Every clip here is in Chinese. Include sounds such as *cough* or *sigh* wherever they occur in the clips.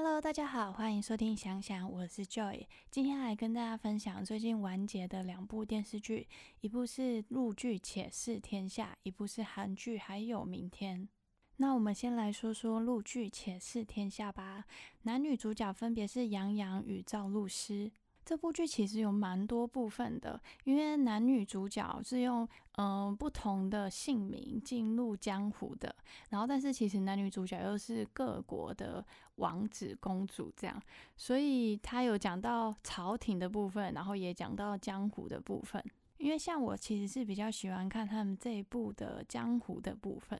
Hello，大家好，欢迎收听想想，我是 Joy。今天来跟大家分享最近完结的两部电视剧，一部是陆剧《且试天下》，一部是韩剧《还有明天》。那我们先来说说陆剧《且试天下》吧。男女主角分别是杨洋与赵露思。这部剧其实有蛮多部分的，因为男女主角是用嗯不同的姓名进入江湖的，然后但是其实男女主角又是各国的王子公主这样，所以他有讲到朝廷的部分，然后也讲到江湖的部分。因为像我其实是比较喜欢看他们这一部的江湖的部分，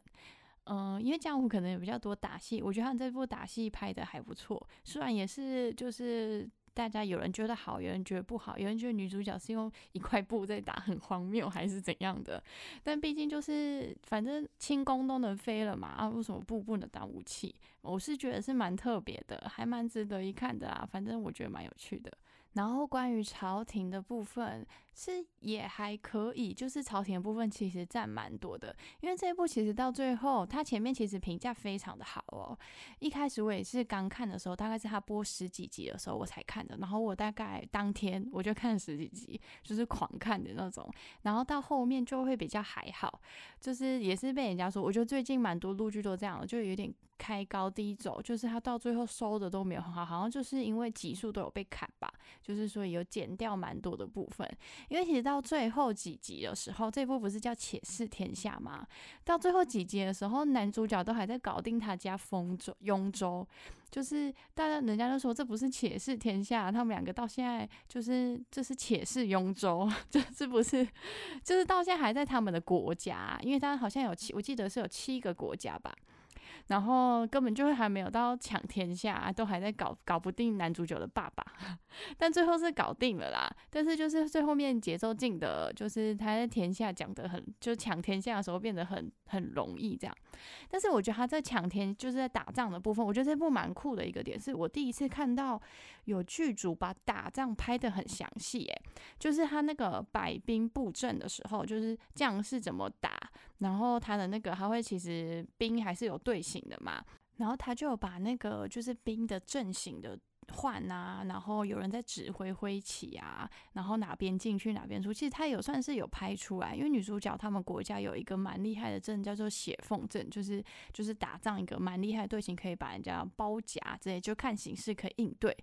嗯，因为江湖可能有比较多打戏，我觉得他们这部打戏拍的还不错，虽然也是就是。大家有人觉得好，有人觉得不好，有人觉得女主角是用一块布在打，很荒谬，还是怎样的？但毕竟就是，反正轻功都能飞了嘛，啊，为什么布不能当武器？我是觉得是蛮特别的，还蛮值得一看的啊。反正我觉得蛮有趣的。然后关于朝廷的部分是也还可以，就是朝廷的部分其实占蛮多的，因为这一部其实到最后，它前面其实评价非常的好哦。一开始我也是刚看的时候，大概是他播十几集的时候我才看的，然后我大概当天我就看十几集，就是狂看的那种。然后到后面就会比较还好，就是也是被人家说，我觉得最近蛮多陆剧都这样，就有点开高低走，就是他到最后收的都没有很好，好像就是因为集数都有被砍吧。就是说有剪掉蛮多的部分，因为其实到最后几集的时候，这部不是叫《且试天下》吗？到最后几集的时候，男主角都还在搞定他家丰州、雍州，就是大家人家都说这不是《且试天下》，他们两个到现在就是这是《且试雍州》，*laughs* 这是不是？就是到现在还在他们的国家，因为他好像有七，我记得是有七个国家吧。然后根本就还没有到抢天下，都还在搞搞不定男主角的爸爸，*laughs* 但最后是搞定了啦。但是就是最后面节奏进的，就是他在天下讲的很，就抢天下的时候变得很很容易这样。但是我觉得他在抢天，就是在打仗的部分，我觉得这部蛮酷的一个点，是我第一次看到有剧组把打仗拍的很详细，诶，就是他那个摆兵布阵的时候，就是将士怎么打，然后他的那个他会其实兵还是有队形的嘛，然后他就把那个就是兵的阵型的。换啊，然后有人在指挥挥旗啊，然后哪边进去哪边出，其实他有算是有拍出来，因为女主角他们国家有一个蛮厉害的阵，叫做血凤阵，就是就是打仗一个蛮厉害的队形，可以把人家包夹之类，就看形势可以应对。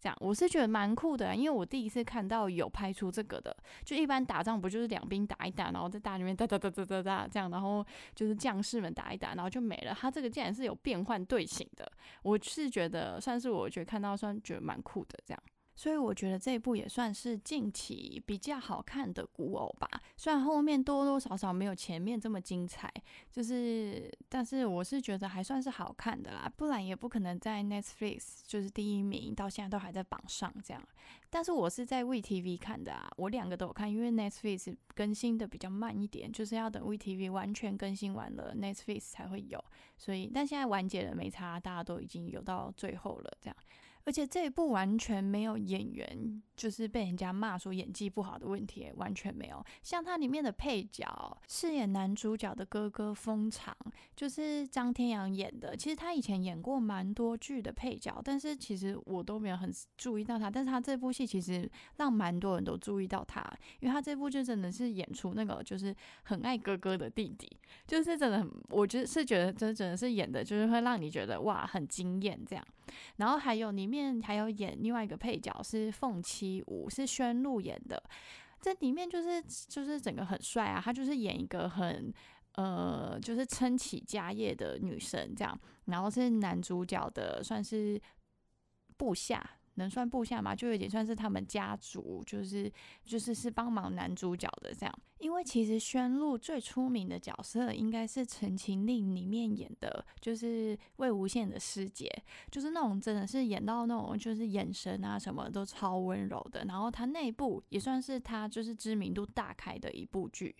这样我是觉得蛮酷的，因为我第一次看到有拍出这个的。就一般打仗不就是两兵打一打，然后在大里面哒哒哒哒哒哒这样，然后就是将士们打一打，然后就没了。他这个竟然是有变换队形的，我是觉得算是我觉得看到算觉得蛮酷的这样。所以我觉得这一部也算是近期比较好看的古偶吧，虽然后面多多少少没有前面这么精彩，就是，但是我是觉得还算是好看的啦，不然也不可能在 Netflix 就是第一名，到现在都还在榜上这样。但是我是在 VTV 看的啊，我两个都有看，因为 Netflix 更新的比较慢一点，就是要等 VTV 完全更新完了，Netflix 才会有。所以，但现在完结了没差，大家都已经有到最后了这样。而且这一部完全没有演员就是被人家骂说演技不好的问题，完全没有。像它里面的配角饰演男主角的哥哥封长，就是张天阳演的。其实他以前演过蛮多剧的配角，但是其实我都没有很注意到他。但是他这部戏其实让蛮多人都注意到他，因为他这部就真的是演出那个就是很爱哥哥的弟弟，就是真的很，我觉得是觉得真真的是演的，就是会让你觉得哇很惊艳这样。然后还有里。面还有演另外一个配角是凤七舞，是宣璐演的，这里面就是就是整个很帅啊，他就是演一个很呃就是撑起家业的女生这样，然后是男主角的算是部下。能算部下吗？就有点算是他们家族，就是就是是帮忙男主角的这样。因为其实宣璐最出名的角色应该是《陈情令》里面演的，就是魏无羡的师姐，就是那种真的是演到那种就是眼神啊什么都超温柔的。然后他那部也算是他就是知名度大开的一部剧。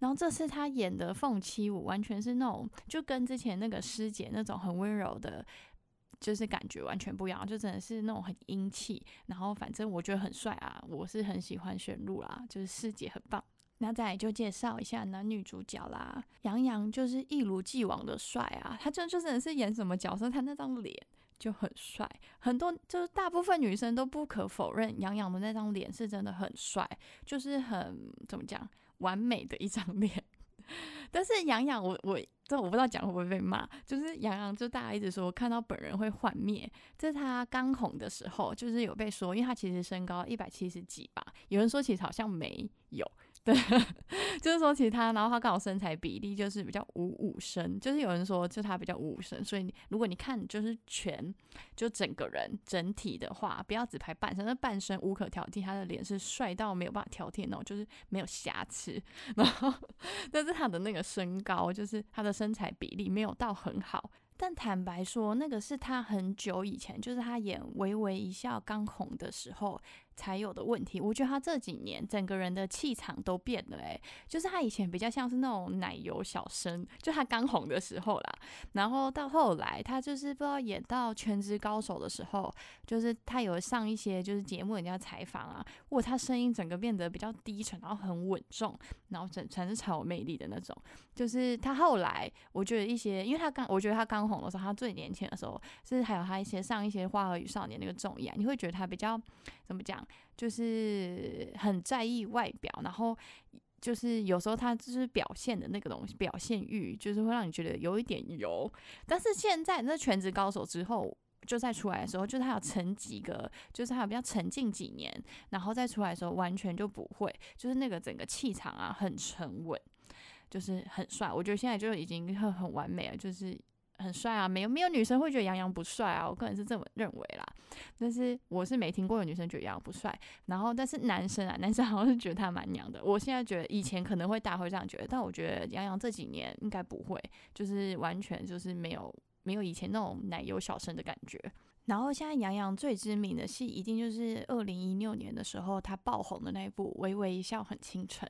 然后这次他演的凤七舞，完全是那种就跟之前那个师姐那种很温柔的。就是感觉完全不一样，就真的是那种很英气，然后反正我觉得很帅啊，我是很喜欢玄露啦，就是师姐很棒。那再来就介绍一下男女主角啦，杨洋就是一如既往的帅啊，他就就真的是演什么角色，他那张脸就很帅，很多就是大部分女生都不可否认，杨洋的那张脸是真的很帅，就是很怎么讲，完美的一张脸。但是杨洋，我我这我不知道讲会不会被骂，就是杨洋，就大家一直说看到本人会幻灭，这是他刚红的时候，就是有被说，因为他其实身高一百七十几吧，有人说其实好像没有。对，*laughs* 就是说其他，然后他刚好身材比例就是比较五五身，就是有人说就他比较五五身，所以如果你看就是全就整个人整体的话，不要只拍半身，那半身无可挑剔，他的脸是帅到没有办法挑剔那种，就是没有瑕疵。*laughs* 然后，但是他的那个身高，就是他的身材比例没有到很好。但坦白说，那个是他很久以前，就是他演《微微一笑》刚红的时候。才有的问题，我觉得他这几年整个人的气场都变了，诶，就是他以前比较像是那种奶油小生，就他刚红的时候啦，然后到后来他就是不知道演到《全职高手》的时候，就是他有上一些就是节目人家采访啊，哇，他声音整个变得比较低沉，然后很稳重，然后整全是超有魅力的那种。就是他后来，我觉得一些，因为他刚，我觉得他刚红的时候，他最年轻的时候，是还有他一些上一些《花儿与少年》那个综艺啊，你会觉得他比较怎么讲？就是很在意外表，然后就是有时候他就是表现的那个东西，表现欲就是会让你觉得有一点油。但是现在那全职高手之后，就再出来的时候，就是他要沉几个，就是他比较沉静几年，然后再出来的时候，完全就不会，就是那个整个气场啊，很沉稳，就是很帅。我觉得现在就已经很很完美了，就是。很帅啊，没有没有女生会觉得杨洋不帅啊，我个人是这么认为啦。但是我是没听过有女生觉得杨洋不帅。然后，但是男生啊，*laughs* 男生好像是觉得他蛮娘的。我现在觉得以前可能会大会这样觉得，但我觉得杨洋这几年应该不会，就是完全就是没有没有以前那种奶油小生的感觉。然后现在杨洋最知名的戏，一定就是二零一六年的时候他爆红的那一部《微微一笑很倾城》，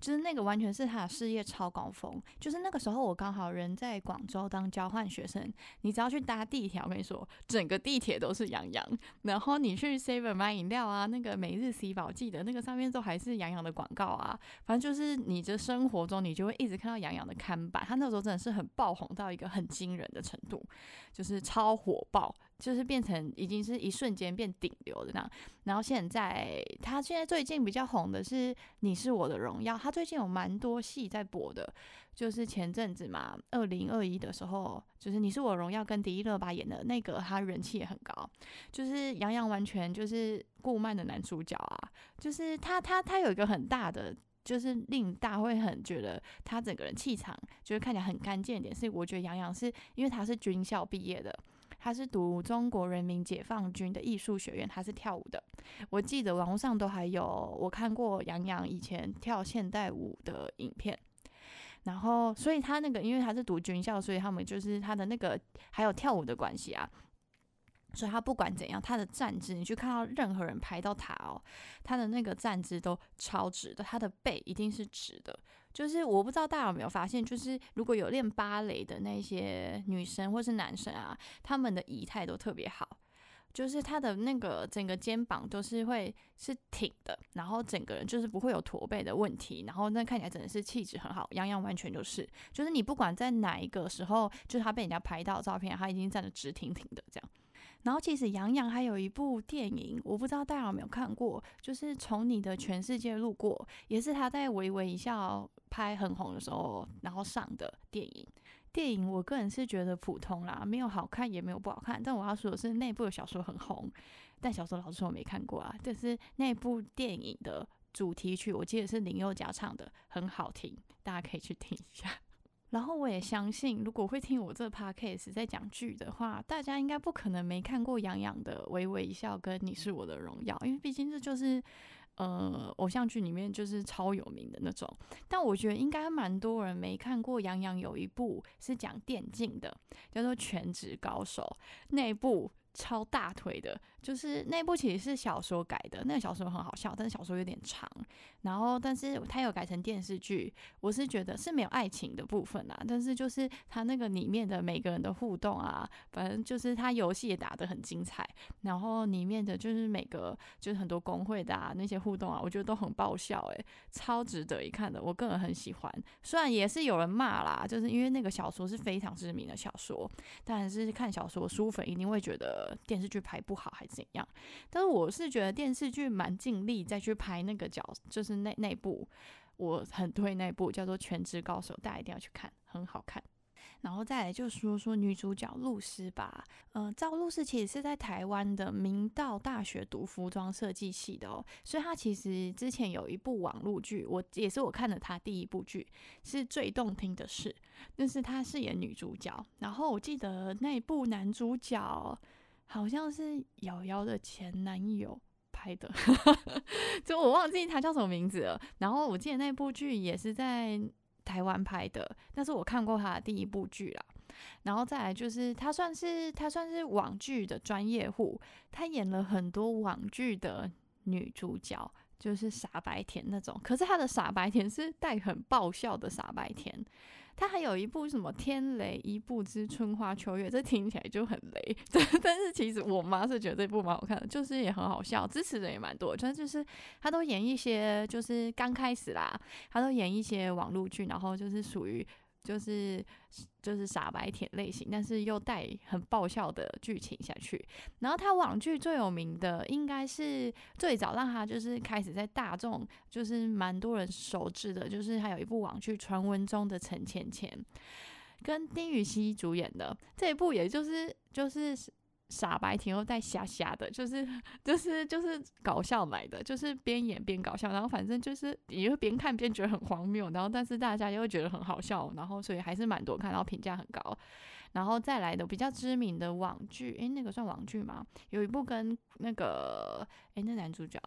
就是那个完全是他的事业超高峰。就是那个时候我刚好人在广州当交换学生，你只要去搭地铁，我跟你说，整个地铁都是杨洋。然后你去 Seven 买饮料啊，那个每日洗宝记得那个上面都还是杨洋的广告啊。反正就是你的生活中，你就会一直看到杨洋的看板。他那时候真的是很爆红到一个很惊人的程度，就是超火爆。就是变成已经是一瞬间变顶流的那样，然后现在他现在最近比较红的是《你是我的荣耀》，他最近有蛮多戏在播的，就是前阵子嘛，二零二一的时候，就是《你是我的荣耀》跟迪丽热巴演的那个，他人气也很高，就是杨洋完全就是顾漫的男主角啊，就是他他他有一个很大的，就是令大会很觉得他整个人气场就是看起来很干净一点，是我觉得杨洋是因为他是军校毕业的。他是读中国人民解放军的艺术学院，他是跳舞的。我记得网络上都还有我看过杨洋以前跳现代舞的影片。然后，所以他那个，因为他是读军校，所以他们就是他的那个还有跳舞的关系啊。所以他不管怎样，他的站姿，你去看到任何人拍到他哦，他的那个站姿都超直的，他的背一定是直的。就是我不知道大家有没有发现，就是如果有练芭蕾的那些女生或是男生啊，他们的仪态都特别好，就是他的那个整个肩膀都是会是挺的，然后整个人就是不会有驼背的问题，然后那看起来真的是气质很好，样样完全就是，就是你不管在哪一个时候，就是他被人家拍到照片，他已经站得直挺挺的这样。然后其实杨洋还有一部电影，我不知道大家有没有看过，就是从你的全世界路过，也是他在微微一笑拍很红的时候，然后上的电影。电影我个人是觉得普通啦，没有好看也没有不好看。但我要说的是，那部小说很红，但小说老实说我没看过啊。但是那部电影的主题曲，我记得是林宥嘉唱的，很好听，大家可以去听一下。然后我也相信，如果会听我这 podcast 在讲剧的话，大家应该不可能没看过杨洋的《微微一笑》跟《你是我的荣耀》，因为毕竟这就是呃偶像剧里面就是超有名的那种。但我觉得应该蛮多人没看过杨洋有一部是讲电竞的，叫做《全职高手》，那部超大腿的，就是那部其实是小说改的，那个小说很好笑，但是小说有点长。然后，但是它有改成电视剧，我是觉得是没有爱情的部分啊，但是就是它那个里面的每个人的互动啊，反正就是它游戏也打得很精彩，然后里面的就是每个就是很多工会的啊那些互动啊，我觉得都很爆笑，诶，超值得一看的，我个人很喜欢。虽然也是有人骂啦，就是因为那个小说是非常知名的小说，但是看小说书粉一定会觉得电视剧拍不好还怎样，但是我是觉得电视剧蛮尽力再去拍那个角，就是。那那部我很推，那部叫做《全职高手》，大家一定要去看，很好看。然后再来就说说女主角露丝吧，嗯，赵露思其实是在台湾的明道大学读服装设计系的哦，所以她其实之前有一部网络剧，我也是我看了她第一部剧，是最动听的事，那是她饰演女主角。然后我记得那部男主角好像是瑶瑶的前男友。拍的，*laughs* 就我忘记他叫什么名字了。然后我记得那部剧也是在台湾拍的，但是我看过他的第一部剧啦。然后再来就是他算是他算是网剧的专业户，他演了很多网剧的女主角，就是傻白甜那种。可是他的傻白甜是带很爆笑的傻白甜。他还有一部什么《天雷一部之春花秋月》，这听起来就很雷，*laughs* 但是其实我妈是觉得这部蛮好看的，就是也很好笑，支持人也蛮多。但就是他都演一些，就是刚开始啦，他都演一些网络剧，然后就是属于。就是就是傻白甜类型，但是又带很爆笑的剧情下去。然后他网剧最有名的，应该是最早让他就是开始在大众就是蛮多人熟知的，就是还有一部网剧《传闻中的陈芊芊》，跟丁禹兮主演的这一部，也就是就是。傻白甜又带瞎瞎的，就是就是就是搞笑来的，就是边演边搞笑，然后反正就是也会边看边觉得很荒谬，然后但是大家又会觉得很好笑，然后所以还是蛮多看，然后评价很高。然后再来的比较知名的网剧，诶，那个算网剧吗？有一部跟那个诶，那男主角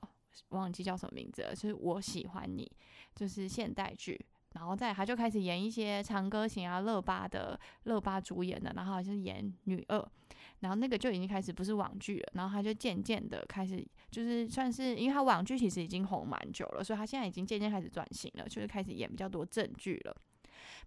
忘记叫什么名字了，就是我喜欢你，就是现代剧。然后再他就开始演一些长歌行啊，乐巴的乐巴主演的，然后好像演女二。然后那个就已经开始不是网剧了，然后他就渐渐的开始，就是算是，因为他网剧其实已经红蛮久了，所以他现在已经渐渐开始转型了，就是开始演比较多正剧了。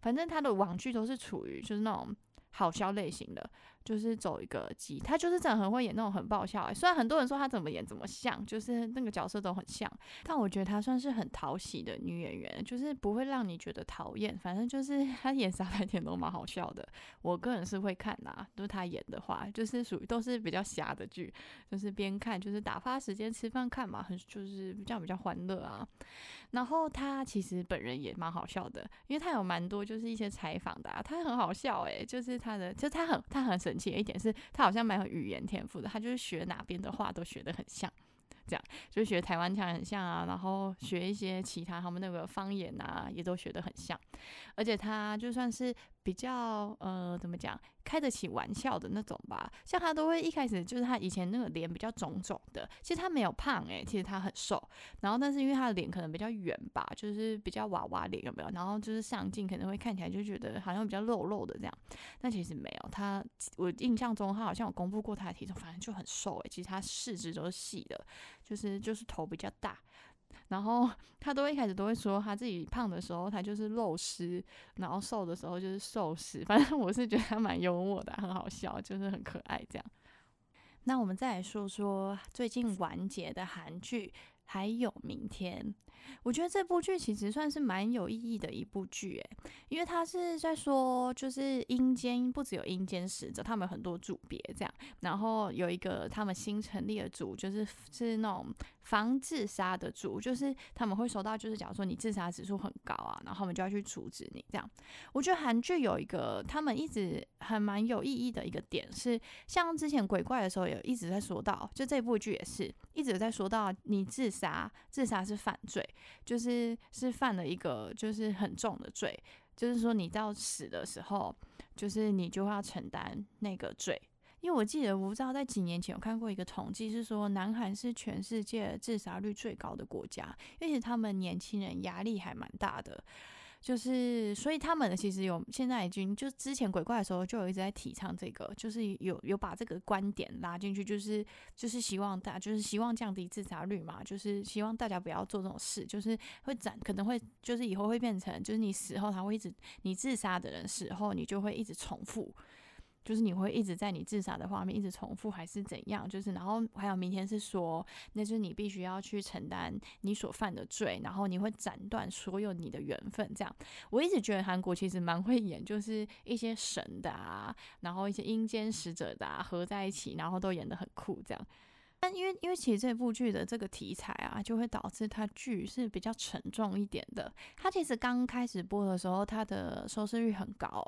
反正他的网剧都是处于就是那种好笑类型的。就是走一个机，他就是真的很会演那种很爆笑。虽然很多人说他怎么演怎么像，就是那个角色都很像，但我觉得他算是很讨喜的女演员，就是不会让你觉得讨厌。反正就是 *laughs* 他演傻白甜都蛮好笑的，我个人是会看的。都是他演的话，就是属于都是比较瞎的剧，就是边看就是打发时间、吃饭看嘛，很就是这样比较欢乐啊。然后他其实本人也蛮好笑的，因为他有蛮多就是一些采访的，他很好笑诶，就是他的就他很他很神奇的一点是，他好像蛮有语言天赋的，他就是学哪边的话都学得很像。这样就学台湾腔很像啊，然后学一些其他他们那个方言啊，也都学得很像。而且他就算是比较呃怎么讲，开得起玩笑的那种吧。像他都会一开始就是他以前那个脸比较肿肿的，其实他没有胖诶，其实他很瘦。然后但是因为他的脸可能比较圆吧，就是比较娃娃脸有没有？然后就是上镜可能会看起来就觉得好像比较肉肉的这样，但其实没有。他我印象中他好像有公布过他的体重，反正就很瘦诶。其实他四肢都是细的。就是就是头比较大，然后 *laughs* 他都一开始都会说他自己胖的时候他就是肉食，然后瘦的时候就是瘦食。*laughs* 反正我是觉得他蛮幽默的，很好笑，就是很可爱这样。那我们再来说说最近完结的韩剧，还有明天。我觉得这部剧其实算是蛮有意义的一部剧，诶，因为它是在说，就是阴间不只有阴间使者，他们很多组别这样，然后有一个他们新成立的组，就是是那种防自杀的组，就是他们会收到，就是假如说你自杀指数很高啊，然后他们就要去处置你这样。我觉得韩剧有一个他们一直很蛮有意义的一个点是，像之前鬼怪的时候也一直在说到，就这部剧也是一直在说到你自杀，自杀是犯罪。就是是犯了一个就是很重的罪，就是说你到死的时候，就是你就要承担那个罪。因为我记得我不知道在几年前有看过一个统计，是说南韩是全世界自杀率最高的国家，因为他们年轻人压力还蛮大的。就是，所以他们其实有现在已经就之前鬼怪的时候就有一直在提倡这个，就是有有把这个观点拉进去，就是就是希望大就是希望降低自杀率嘛，就是希望大家不要做这种事，就是会展可能会就是以后会变成就是你死后他会一直你自杀的人死后你就会一直重复。就是你会一直在你自杀的画面一直重复，还是怎样？就是然后还有明天是说，那就是你必须要去承担你所犯的罪，然后你会斩断所有你的缘分。这样，我一直觉得韩国其实蛮会演，就是一些神的啊，然后一些阴间使者的啊合在一起，然后都演得很酷这样。但因为因为其实这部剧的这个题材啊，就会导致它剧是比较沉重一点的。它其实刚开始播的时候，它的收视率很高，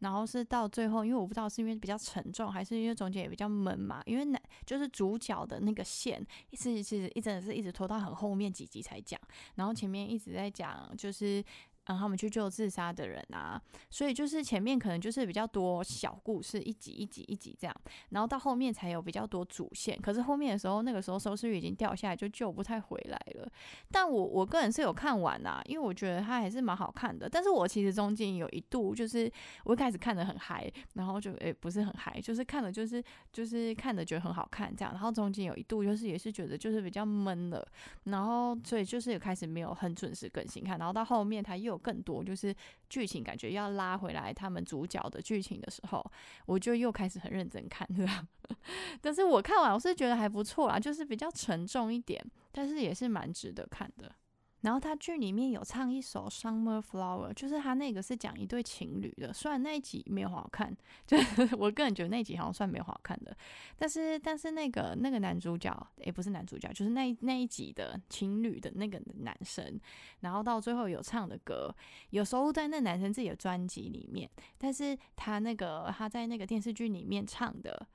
然后是到最后，因为我不知道是因为比较沉重，还是因为中间也比较闷嘛。因为男就是主角的那个线是其实一直是一直拖到很后面几集才讲，然后前面一直在讲就是。让他们去救自杀的人啊，所以就是前面可能就是比较多小故事，一集一集一集这样，然后到后面才有比较多主线。可是后面的时候，那个时候收视率已经掉下来，就救不太回来了。但我我个人是有看完啊，因为我觉得它还是蛮好看的。但是我其实中间有一度就是我一开始看的很嗨，然后就诶不是很嗨，就是看了就是就是看的觉得很好看这样，然后中间有一度就是也是觉得就是比较闷了，然后所以就是也开始没有很准时更新看，然后到后面它又。有更多就是剧情，感觉要拉回来他们主角的剧情的时候，我就又开始很认真看，了？*laughs* 但是我看完我是觉得还不错啦，就是比较沉重一点，但是也是蛮值得看的。然后他剧里面有唱一首《Summer Flower》，就是他那个是讲一对情侣的。虽然那一集没有好看，*laughs* 就我个人觉得那一集好像算没有好看的。但是但是那个那个男主角，也不是男主角，就是那那一集的情侣的那个男生，然后到最后有唱的歌，有收录在那男生自己的专辑里面。但是他那个他在那个电视剧里面唱的。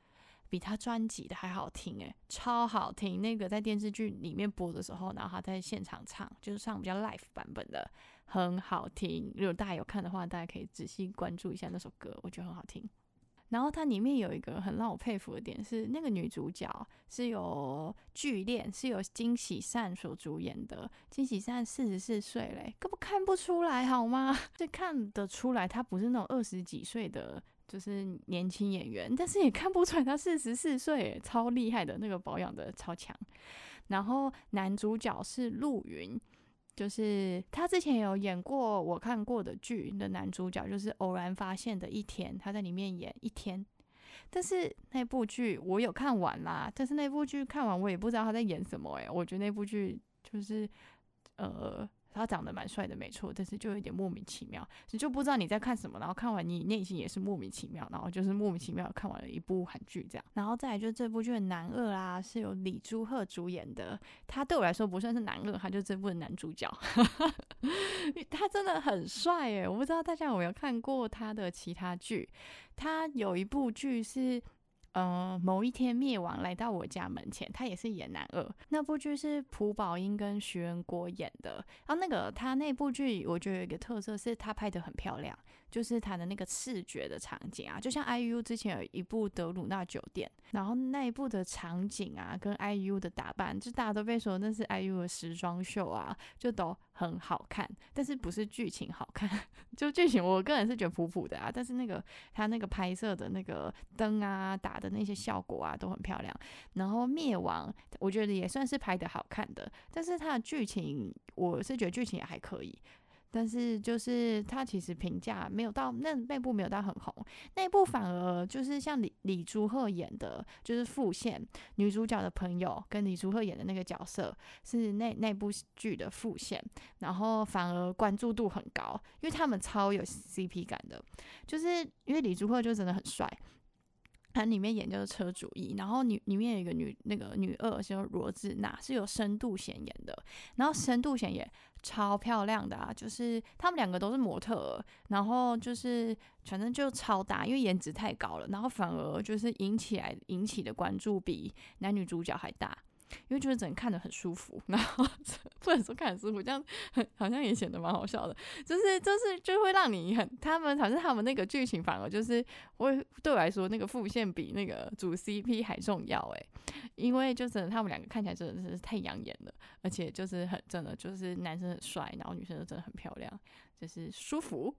比他专辑的还好听诶，超好听！那个在电视剧里面播的时候，然后他在现场唱，就是唱比较 live 版本的，很好听。如果大家有看的话，大家可以仔细关注一下那首歌，我觉得很好听。然后它里面有一个很让我佩服的点是，那个女主角是有剧恋，是有金喜善所主演的。金喜善四十四岁嘞，根本看不出来好吗？*laughs* 这看得出来，她不是那种二十几岁的。就是年轻演员，但是也看不出来他四十四岁，超厉害的那个保养的超强。然后男主角是陆云，就是他之前有演过我看过的剧的男主角，就是偶然发现的一天，他在里面演一天。但是那部剧我有看完啦，但是那部剧看完我也不知道他在演什么诶，我觉得那部剧就是呃。他长得蛮帅的，没错，但是就有点莫名其妙，你就不知道你在看什么，然后看完你内心也是莫名其妙，然后就是莫名其妙看完了一部韩剧这样，然后再来就是这部剧的男二啊，是由李朱赫主演的，他对我来说不算是男二，他就这部的男主角，*laughs* 他真的很帅诶，我不知道大家有没有看过他的其他剧，他有一部剧是。呃，某一天灭亡来到我家门前，他也是演男二。那部剧是朴宝英跟徐仁国演的。然后那个他那部剧，我觉得有一个特色是他拍的很漂亮。就是他的那个视觉的场景啊，就像 IU 之前有一部德鲁纳酒店，然后那一部的场景啊，跟 IU 的打扮，就大家都被说那是 IU 的时装秀啊，就都很好看。但是不是剧情好看，*laughs* 就剧情我个人是觉得普普的啊。但是那个他那个拍摄的那个灯啊，打的那些效果啊，都很漂亮。然后灭亡，我觉得也算是拍的好看的，但是它的剧情，我是觉得剧情也还可以。但是就是他其实评价没有到那那部没有到很红，那部反而就是像李李朱赫演的，就是副线女主角的朋友跟李朱赫演的那个角色是那那部剧的副线，然后反而关注度很高，因为他们超有 CP 感的，就是因为李朱赫就真的很帅。它里面演就是车主一，然后女里面有一个女那个女二叫罗志娜，是有深度显眼的，然后深度显眼超漂亮的啊，就是他们两个都是模特，然后就是反正就超大，因为颜值太高了，然后反而就是引起来引起的关注比男女主角还大。因为就是整看着很舒服，然后 *laughs* 不能说看很舒服，这样 *laughs* 好像也显得蛮好笑的，就是就是就会让你很他们好像他们那个剧情反而就是会对我来说那个副线比那个主 CP 还重要诶，因为就是他们两个看起来真的是太养眼了，而且就是很真的就是男生很帅，然后女生真的很漂亮，就是舒服。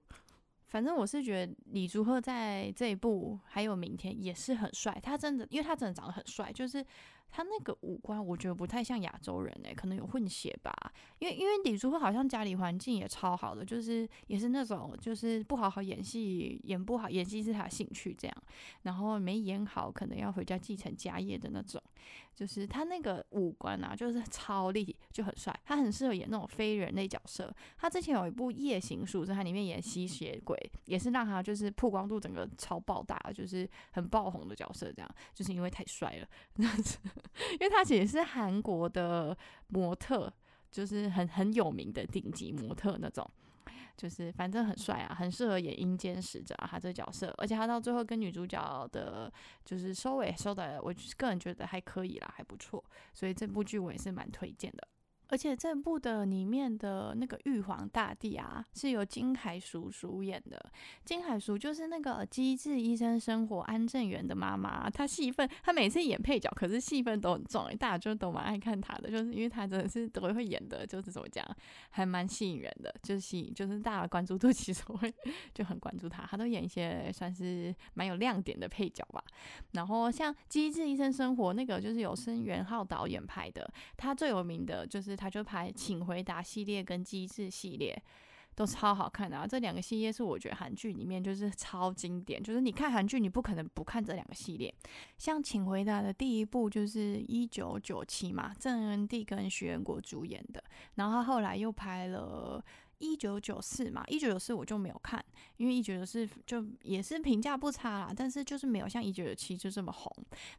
反正我是觉得李竹赫在这一部还有明天也是很帅，他真的，因为他真的长得很帅，就是他那个五官我觉得不太像亚洲人诶，可能有混血吧。因为因为李竹赫好像家里环境也超好的，就是也是那种就是不好好演戏，演不好演戏是他的兴趣这样，然后没演好可能要回家继承家业的那种。就是他那个五官啊，就是超立体，就很帅。他很适合演那种非人类角色。他之前有一部《夜行术》，是他里面演吸血鬼，也是让他就是曝光度整个超爆大，就是很爆红的角色。这样就是因为太帅了，*laughs* 那样子因为他其实是韩国的模特，就是很很有名的顶级模特那种。就是反正很帅啊，很适合演阴间使者啊，他这个角色，而且他到最后跟女主角的，就是收尾收的，我个人觉得还可以啦，还不错，所以这部剧我也是蛮推荐的。而且这部的里面的那个玉皇大帝啊，是由金海淑主演的。金海淑就是那个《机智医生生活》安正元的妈妈，她戏份，她每次演配角，可是戏份都很重，大家就都蛮爱看她的，就是因为她真的是都会演的，就是怎么讲，还蛮吸引人的，就是吸引，就是大家关注度 *laughs* 其实会就很关注她，她都演一些算是蛮有亮点的配角吧。然后像《机智医生生活》那个就是由申元浩导演拍的，他最有名的就是。他就拍《请回答》系列跟《机智》系列，都超好看的啊！这两个系列是我觉得韩剧里面就是超经典，就是你看韩剧，你不可能不看这两个系列。像《请回答》的第一部就是一九九七嘛，郑恩地跟徐仁国主演的，然后他后来又拍了。一九九四嘛，一九九四我就没有看，因为一九九四就也是评价不差啦，但是就是没有像一九九七就这么红。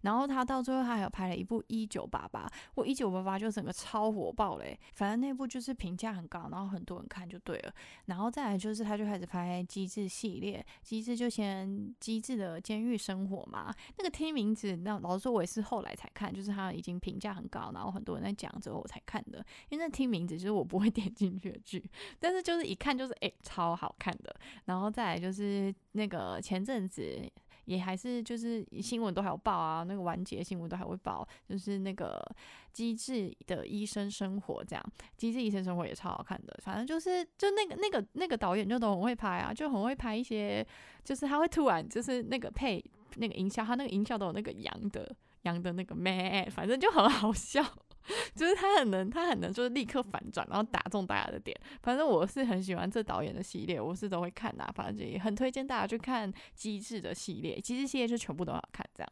然后他到最后他还有拍了一部一九八八，我一九八八就整个超火爆嘞，反正那部就是评价很高，然后很多人看就对了。然后再来就是他就开始拍机智系列，机智就先机智的监狱生活嘛，那个听名字，那老实说我也是后来才看，就是他已经评价很高，然后很多人在讲之后我才看的，因为那听名字就是我不会点进去的剧。*laughs* 但是就是一看就是诶超好看的，然后再来就是那个前阵子也还是就是新闻都还有报啊，那个完结新闻都还会报，就是那个机智的医生生活这样，机智医生生活也超好看的，反正就是就那个那个那个导演就都很会拍啊，就很会拍一些，就是他会突然就是那个配那个音效，他那个音效都有那个羊的羊的那个咩，反正就很好笑。*laughs* 就是他很能，他很能，就是立刻反转，然后打中大家的点。反正我是很喜欢这导演的系列，我是都会看的。反正也很推荐大家去看《机智》的系列，《机智》系列就全部都要看。这样，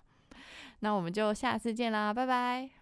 那我们就下次见啦，拜拜。